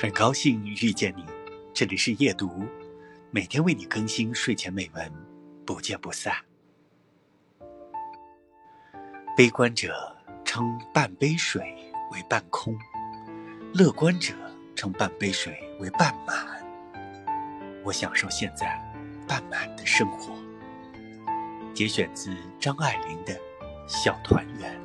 很高兴遇见你这里是夜读每天为你更新睡前美文不见不散。悲观者称半杯水为半空乐观者称半杯水为半满。我享受现在半满的生活。节选自张爱玲的小团圆。